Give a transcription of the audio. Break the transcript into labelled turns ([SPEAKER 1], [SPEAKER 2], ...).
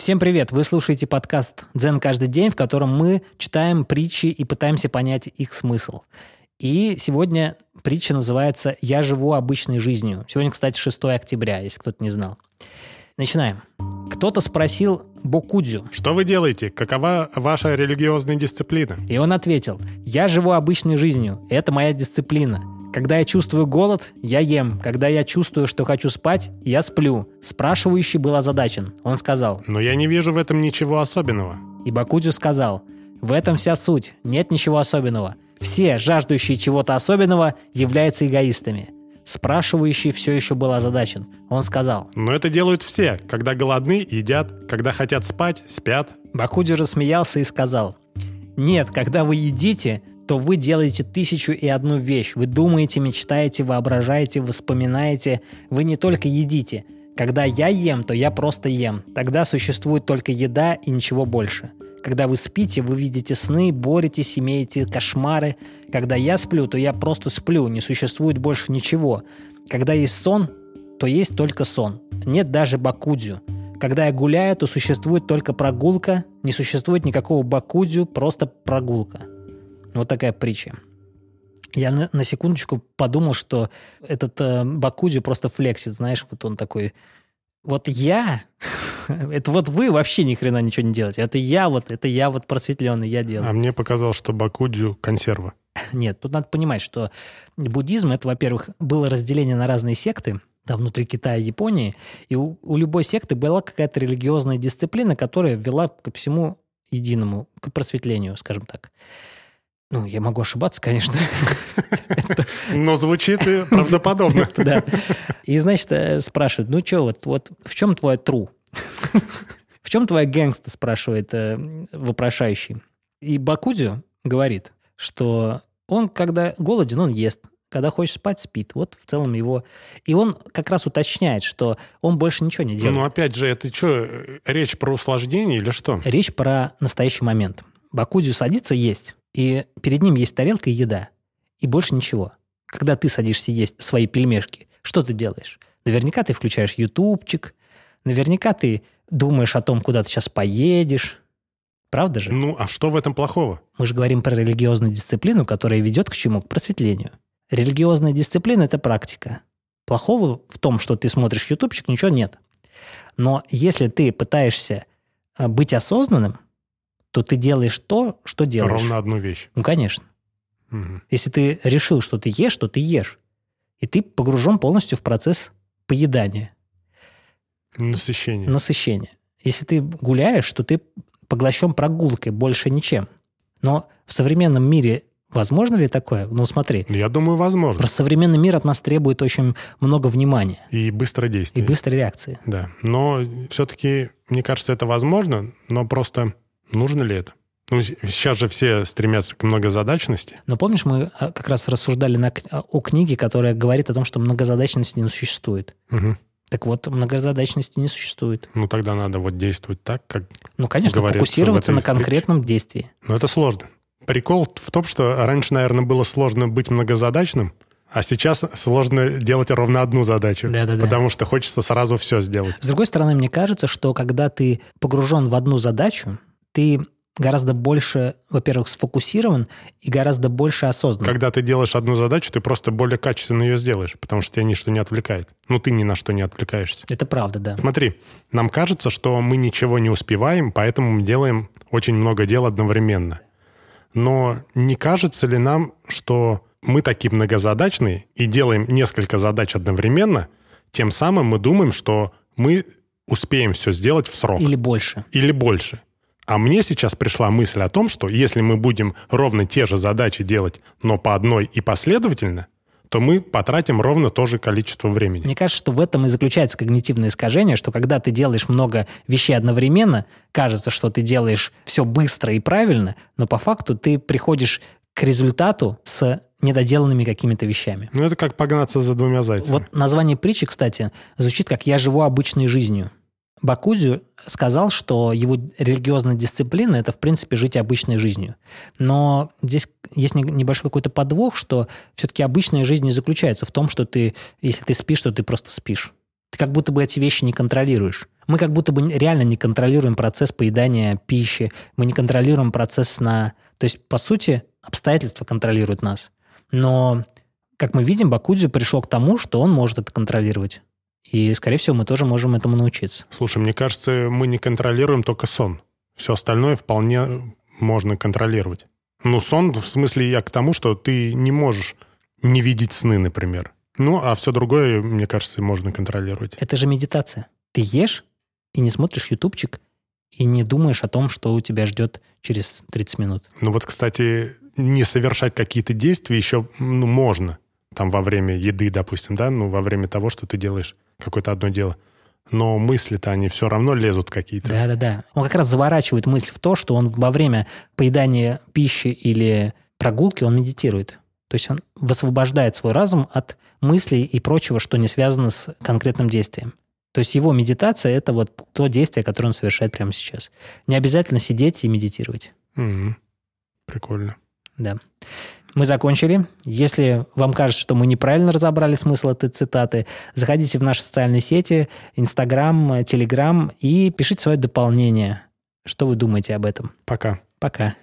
[SPEAKER 1] Всем привет! Вы слушаете подкаст «Дзен каждый день», в котором мы читаем притчи и пытаемся понять их смысл. И сегодня притча называется «Я живу обычной жизнью». Сегодня, кстати, 6 октября, если кто-то не знал. Начинаем. Кто-то спросил Бокудзю.
[SPEAKER 2] Что вы делаете? Какова ваша религиозная дисциплина?
[SPEAKER 1] И он ответил, я живу обычной жизнью, это моя дисциплина. Когда я чувствую голод, я ем. Когда я чувствую, что хочу спать, я сплю. Спрашивающий был озадачен. Он сказал.
[SPEAKER 2] Но я не вижу в этом ничего особенного.
[SPEAKER 1] И Бакудзю сказал. В этом вся суть. Нет ничего особенного. Все, жаждущие чего-то особенного, являются эгоистами. Спрашивающий все еще был озадачен. Он сказал.
[SPEAKER 2] Но это делают все. Когда голодны, едят. Когда хотят спать, спят.
[SPEAKER 1] Бакудзю рассмеялся и сказал. Нет, когда вы едите, то вы делаете тысячу и одну вещь. Вы думаете, мечтаете, воображаете, вспоминаете. Вы не только едите. Когда я ем, то я просто ем. Тогда существует только еда и ничего больше. Когда вы спите, вы видите сны, боретесь, имеете кошмары. Когда я сплю, то я просто сплю, не существует больше ничего. Когда есть сон, то есть только сон. Нет даже бакудзю. Когда я гуляю, то существует только прогулка, не существует никакого бакудзю, просто прогулка. Вот такая притча. Я на, на секундочку подумал, что этот э, Бакудзю просто флексит, знаешь, вот он такой, вот я, это вот вы вообще ни хрена ничего не делаете, это я вот, это я вот просветленный, я делаю.
[SPEAKER 2] А мне показалось, что Бакудзю консерва.
[SPEAKER 1] Нет, тут надо понимать, что буддизм, это, во-первых, было разделение на разные секты, там внутри Китая и Японии, и у, у любой секты была какая-то религиозная дисциплина, которая вела ко всему единому, к просветлению, скажем так. Ну, я могу ошибаться, конечно.
[SPEAKER 2] Но звучит правдоподобно.
[SPEAKER 1] Да. И, значит, э, спрашивают, ну что, вот, вот в чем твой тру? В чем твоя гэнгста, спрашивает э, вопрошающий. И Бакудзю говорит, что он, когда голоден, он ест. Когда хочет спать, спит. Вот в целом его... И он как раз уточняет, что он больше ничего не делает.
[SPEAKER 2] Ну, опять же, это что, речь про услаждение или что?
[SPEAKER 1] Речь про настоящий момент. Бакудзю садится есть и перед ним есть тарелка и еда, и больше ничего. Когда ты садишься есть свои пельмешки, что ты делаешь? Наверняка ты включаешь ютубчик, наверняка ты думаешь о том, куда ты сейчас поедешь. Правда же?
[SPEAKER 2] Ну, а что в этом плохого?
[SPEAKER 1] Мы же говорим про религиозную дисциплину, которая ведет к чему? К просветлению. Религиозная дисциплина – это практика. Плохого в том, что ты смотришь ютубчик, ничего нет. Но если ты пытаешься а, быть осознанным – то ты делаешь то, что делаешь.
[SPEAKER 2] Ровно одну вещь.
[SPEAKER 1] Ну, конечно. Угу. Если ты решил, что ты ешь, то ты ешь. И ты погружен полностью в процесс поедания.
[SPEAKER 2] Насыщение.
[SPEAKER 1] Насыщение. Если ты гуляешь, то ты поглощен прогулкой, больше ничем. Но в современном мире возможно ли такое? Ну, смотри.
[SPEAKER 2] Я думаю, возможно.
[SPEAKER 1] Просто современный мир от нас требует очень много внимания.
[SPEAKER 2] И быстрой действия.
[SPEAKER 1] И быстрой реакции.
[SPEAKER 2] Да. Но все-таки, мне кажется, это возможно, но просто Нужно ли это? Ну, сейчас же все стремятся к многозадачности.
[SPEAKER 1] Но помнишь, мы а, как раз рассуждали на, о книге, которая говорит о том, что многозадачности не существует.
[SPEAKER 2] Угу.
[SPEAKER 1] Так вот, многозадачности не существует.
[SPEAKER 2] Ну, тогда надо вот действовать так, как
[SPEAKER 1] Ну, конечно, фокусироваться на конкретном притче. действии.
[SPEAKER 2] Но это сложно. Прикол в том, что раньше, наверное, было сложно быть многозадачным, а сейчас сложно делать ровно одну задачу, да, да, потому что хочется сразу все сделать.
[SPEAKER 1] С другой стороны, мне кажется, что когда ты погружен в одну задачу, ты гораздо больше, во-первых, сфокусирован и гораздо больше осознан.
[SPEAKER 2] Когда ты делаешь одну задачу, ты просто более качественно ее сделаешь, потому что тебя ничто не отвлекает. Ну, ты ни на что не отвлекаешься.
[SPEAKER 1] Это правда, да.
[SPEAKER 2] Смотри, нам кажется, что мы ничего не успеваем, поэтому мы делаем очень много дел одновременно. Но не кажется ли нам, что мы такие многозадачные и делаем несколько задач одновременно, тем самым мы думаем, что мы успеем все сделать в срок.
[SPEAKER 1] Или больше.
[SPEAKER 2] Или больше. А мне сейчас пришла мысль о том, что если мы будем ровно те же задачи делать, но по одной и последовательно, то мы потратим ровно то же количество времени.
[SPEAKER 1] Мне кажется, что в этом и заключается когнитивное искажение, что когда ты делаешь много вещей одновременно, кажется, что ты делаешь все быстро и правильно, но по факту ты приходишь к результату с недоделанными какими-то вещами.
[SPEAKER 2] Ну, это как погнаться за двумя зайцами.
[SPEAKER 1] Вот название притчи, кстати, звучит как «я живу обычной жизнью». Бакузю сказал, что его религиозная дисциплина – это, в принципе, жить обычной жизнью. Но здесь есть небольшой какой-то подвох, что все-таки обычная жизнь не заключается в том, что ты, если ты спишь, то ты просто спишь. Ты как будто бы эти вещи не контролируешь. Мы как будто бы реально не контролируем процесс поедания пищи, мы не контролируем процесс сна. То есть, по сути, обстоятельства контролируют нас. Но, как мы видим, Бакудзю пришел к тому, что он может это контролировать. И, скорее всего, мы тоже можем этому научиться.
[SPEAKER 2] Слушай, мне кажется, мы не контролируем только сон. Все остальное вполне можно контролировать. Ну, сон, в смысле, я к тому, что ты не можешь не видеть сны, например. Ну, а все другое, мне кажется, можно контролировать.
[SPEAKER 1] Это же медитация. Ты ешь и не смотришь ютубчик, и не думаешь о том, что у тебя ждет через 30 минут.
[SPEAKER 2] Ну вот, кстати, не совершать какие-то действия еще ну, можно. Там во время еды, допустим, да, ну во время того, что ты делаешь какое-то одно дело. Но мысли-то они все равно лезут какие-то.
[SPEAKER 1] Да-да-да. Он как раз заворачивает мысль в то, что он во время поедания пищи или прогулки он медитирует. То есть он высвобождает свой разум от мыслей и прочего, что не связано с конкретным действием. То есть его медитация – это вот то действие, которое он совершает прямо сейчас. Не обязательно сидеть и медитировать.
[SPEAKER 2] Mm-hmm. Прикольно.
[SPEAKER 1] Да. Мы закончили. Если вам кажется, что мы неправильно разобрали смысл этой цитаты, заходите в наши социальные сети, Инстаграм, Телеграм и пишите свое дополнение. Что вы думаете об этом?
[SPEAKER 2] Пока.
[SPEAKER 1] Пока.